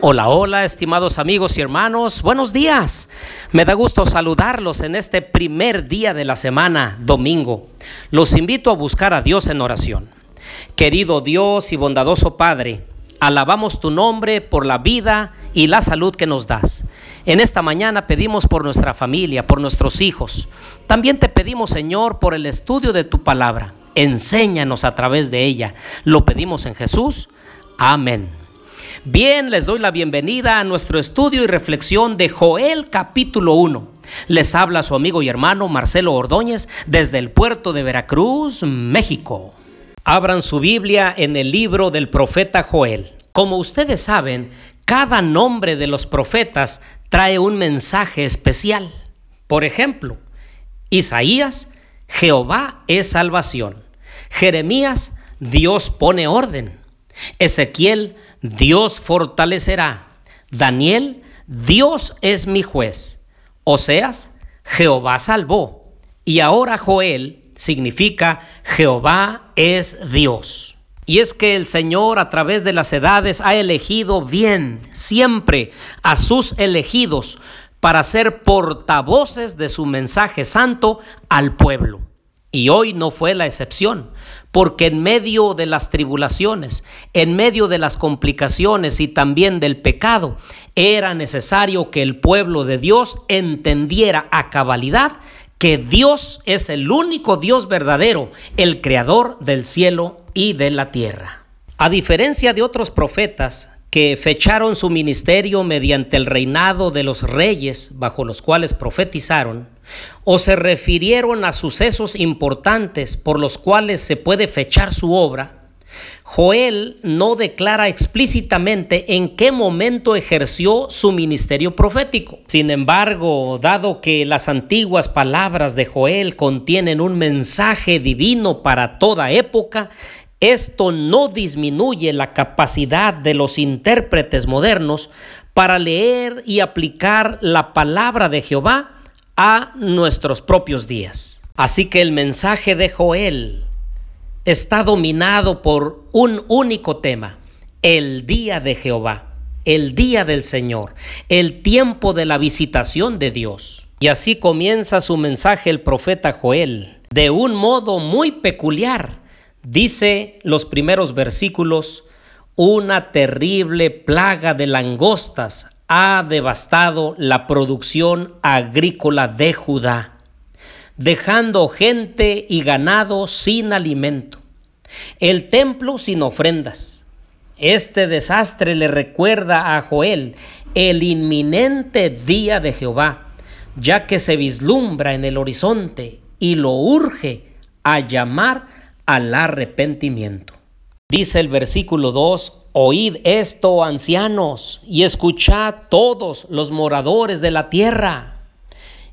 Hola, hola, estimados amigos y hermanos, buenos días. Me da gusto saludarlos en este primer día de la semana, domingo. Los invito a buscar a Dios en oración. Querido Dios y bondadoso Padre, alabamos tu nombre por la vida y la salud que nos das. En esta mañana pedimos por nuestra familia, por nuestros hijos. También te pedimos, Señor, por el estudio de tu palabra. Enséñanos a través de ella. Lo pedimos en Jesús. Amén. Bien, les doy la bienvenida a nuestro estudio y reflexión de Joel capítulo 1. Les habla su amigo y hermano Marcelo Ordóñez desde el puerto de Veracruz, México. Abran su Biblia en el libro del profeta Joel. Como ustedes saben, cada nombre de los profetas trae un mensaje especial. Por ejemplo, Isaías, Jehová es salvación. Jeremías, Dios pone orden. Ezequiel, Dios fortalecerá. Daniel, Dios es mi juez. Oseas, Jehová salvó. Y ahora Joel significa Jehová es Dios. Y es que el Señor a través de las edades ha elegido bien siempre a sus elegidos para ser portavoces de su mensaje santo al pueblo. Y hoy no fue la excepción, porque en medio de las tribulaciones, en medio de las complicaciones y también del pecado, era necesario que el pueblo de Dios entendiera a cabalidad que Dios es el único Dios verdadero, el creador del cielo y de la tierra. A diferencia de otros profetas que fecharon su ministerio mediante el reinado de los reyes bajo los cuales profetizaron, o se refirieron a sucesos importantes por los cuales se puede fechar su obra, Joel no declara explícitamente en qué momento ejerció su ministerio profético. Sin embargo, dado que las antiguas palabras de Joel contienen un mensaje divino para toda época, esto no disminuye la capacidad de los intérpretes modernos para leer y aplicar la palabra de Jehová a nuestros propios días. Así que el mensaje de Joel está dominado por un único tema, el día de Jehová, el día del Señor, el tiempo de la visitación de Dios. Y así comienza su mensaje el profeta Joel, de un modo muy peculiar Dice los primeros versículos, una terrible plaga de langostas ha devastado la producción agrícola de Judá, dejando gente y ganado sin alimento, el templo sin ofrendas. Este desastre le recuerda a Joel el inminente día de Jehová, ya que se vislumbra en el horizonte y lo urge a llamar al arrepentimiento. Dice el versículo 2, Oíd esto, ancianos, y escuchad todos los moradores de la tierra.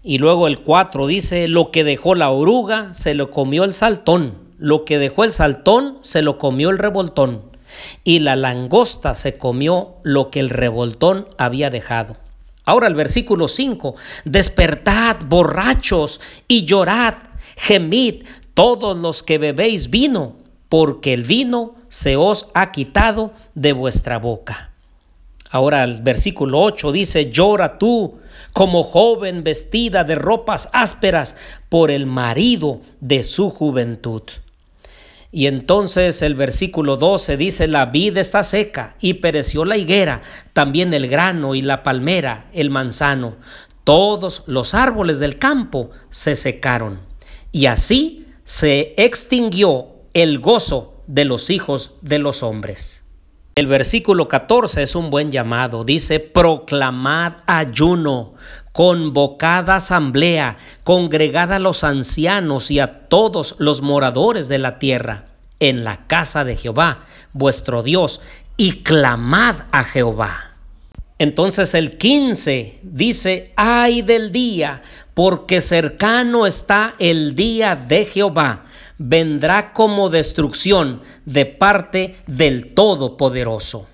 Y luego el 4 dice, lo que dejó la oruga, se lo comió el saltón, lo que dejó el saltón, se lo comió el revoltón, y la langosta se comió lo que el revoltón había dejado. Ahora el versículo 5, despertad borrachos y llorad, gemid todos los que bebéis vino, porque el vino se os ha quitado de vuestra boca. Ahora el versículo 8 dice, llora tú como joven vestida de ropas ásperas por el marido de su juventud. Y entonces el versículo 12 dice, la vid está seca y pereció la higuera, también el grano y la palmera, el manzano. Todos los árboles del campo se secaron. Y así se extinguió el gozo de los hijos de los hombres. El versículo 14 es un buen llamado. Dice, proclamad ayuno, convocad asamblea, congregad a los ancianos y a todos los moradores de la tierra en la casa de Jehová, vuestro Dios, y clamad a Jehová. Entonces el 15 dice, ay del día, porque cercano está el día de Jehová, vendrá como destrucción de parte del Todopoderoso.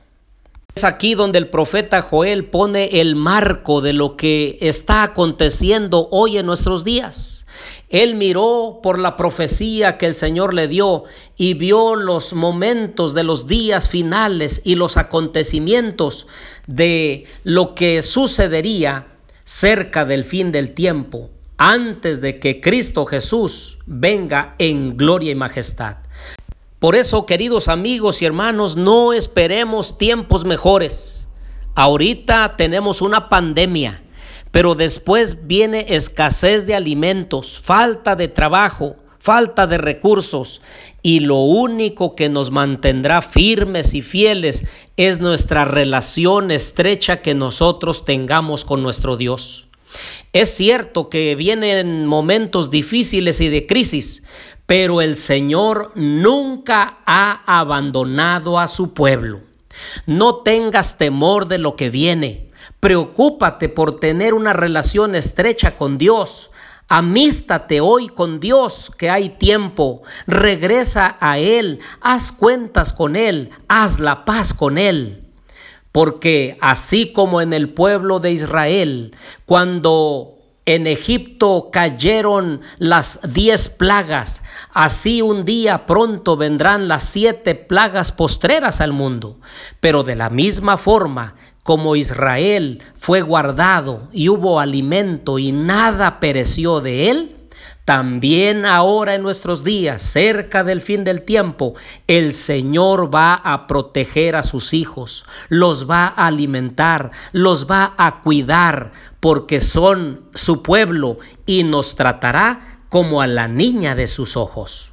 Es aquí donde el profeta Joel pone el marco de lo que está aconteciendo hoy en nuestros días. Él miró por la profecía que el Señor le dio y vio los momentos de los días finales y los acontecimientos de lo que sucedería cerca del fin del tiempo, antes de que Cristo Jesús venga en gloria y majestad. Por eso, queridos amigos y hermanos, no esperemos tiempos mejores. Ahorita tenemos una pandemia, pero después viene escasez de alimentos, falta de trabajo, falta de recursos y lo único que nos mantendrá firmes y fieles es nuestra relación estrecha que nosotros tengamos con nuestro Dios. Es cierto que vienen momentos difíciles y de crisis, pero el Señor nunca ha abandonado a su pueblo. No tengas temor de lo que viene. Preocúpate por tener una relación estrecha con Dios. Amístate hoy con Dios, que hay tiempo. Regresa a Él, haz cuentas con Él, haz la paz con Él. Porque así como en el pueblo de Israel, cuando en Egipto cayeron las diez plagas, así un día pronto vendrán las siete plagas postreras al mundo. Pero de la misma forma como Israel fue guardado y hubo alimento y nada pereció de él, también ahora en nuestros días, cerca del fin del tiempo, el Señor va a proteger a sus hijos, los va a alimentar, los va a cuidar, porque son su pueblo y nos tratará como a la niña de sus ojos.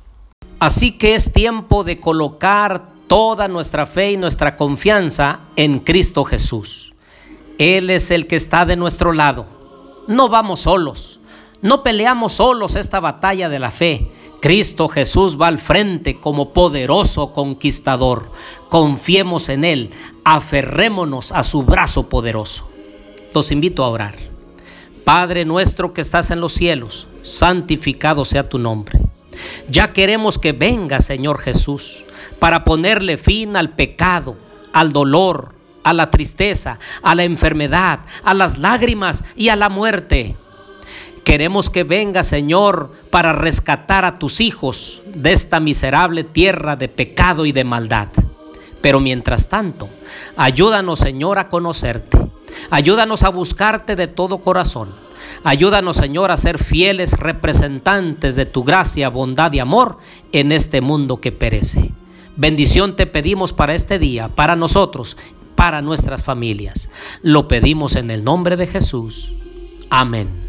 Así que es tiempo de colocar toda nuestra fe y nuestra confianza en Cristo Jesús. Él es el que está de nuestro lado. No vamos solos no peleamos solos esta batalla de la fe. Cristo Jesús va al frente como poderoso conquistador. Confiemos en Él, aferrémonos a su brazo poderoso. Los invito a orar. Padre nuestro que estás en los cielos, santificado sea tu nombre. Ya queremos que venga, Señor Jesús, para ponerle fin al pecado, al dolor, a la tristeza, a la enfermedad, a las lágrimas y a la muerte. Queremos que venga, Señor, para rescatar a tus hijos de esta miserable tierra de pecado y de maldad. Pero mientras tanto, ayúdanos, Señor, a conocerte. Ayúdanos a buscarte de todo corazón. Ayúdanos, Señor, a ser fieles representantes de tu gracia, bondad y amor en este mundo que perece. Bendición te pedimos para este día, para nosotros, para nuestras familias. Lo pedimos en el nombre de Jesús. Amén.